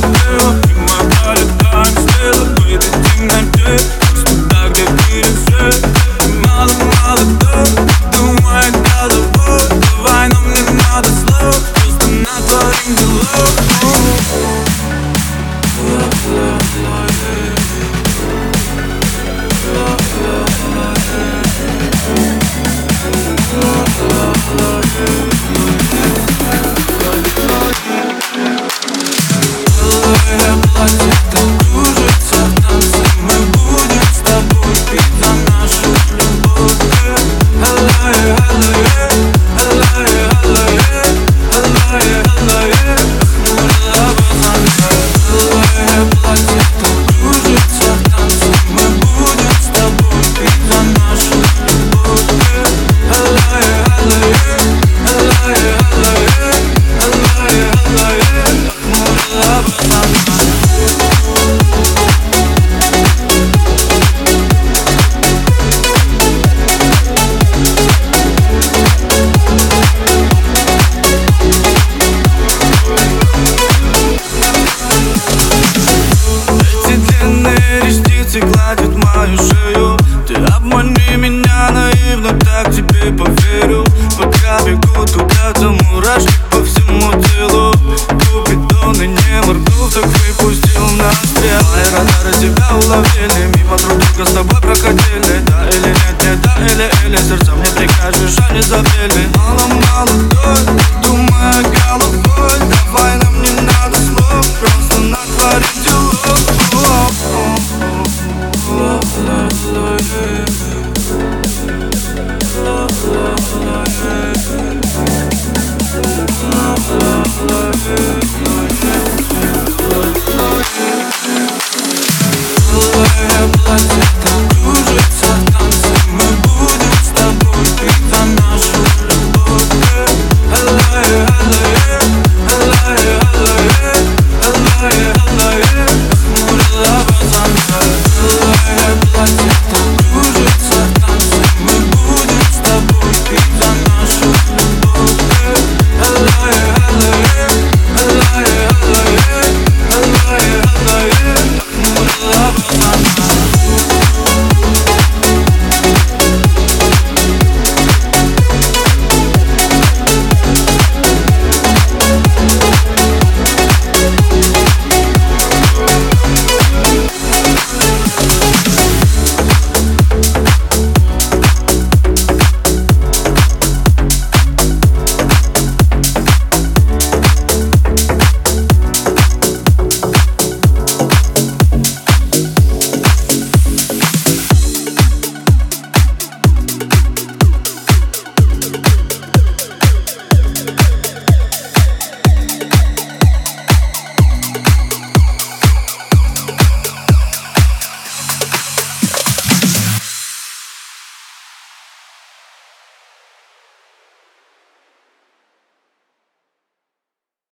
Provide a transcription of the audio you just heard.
girl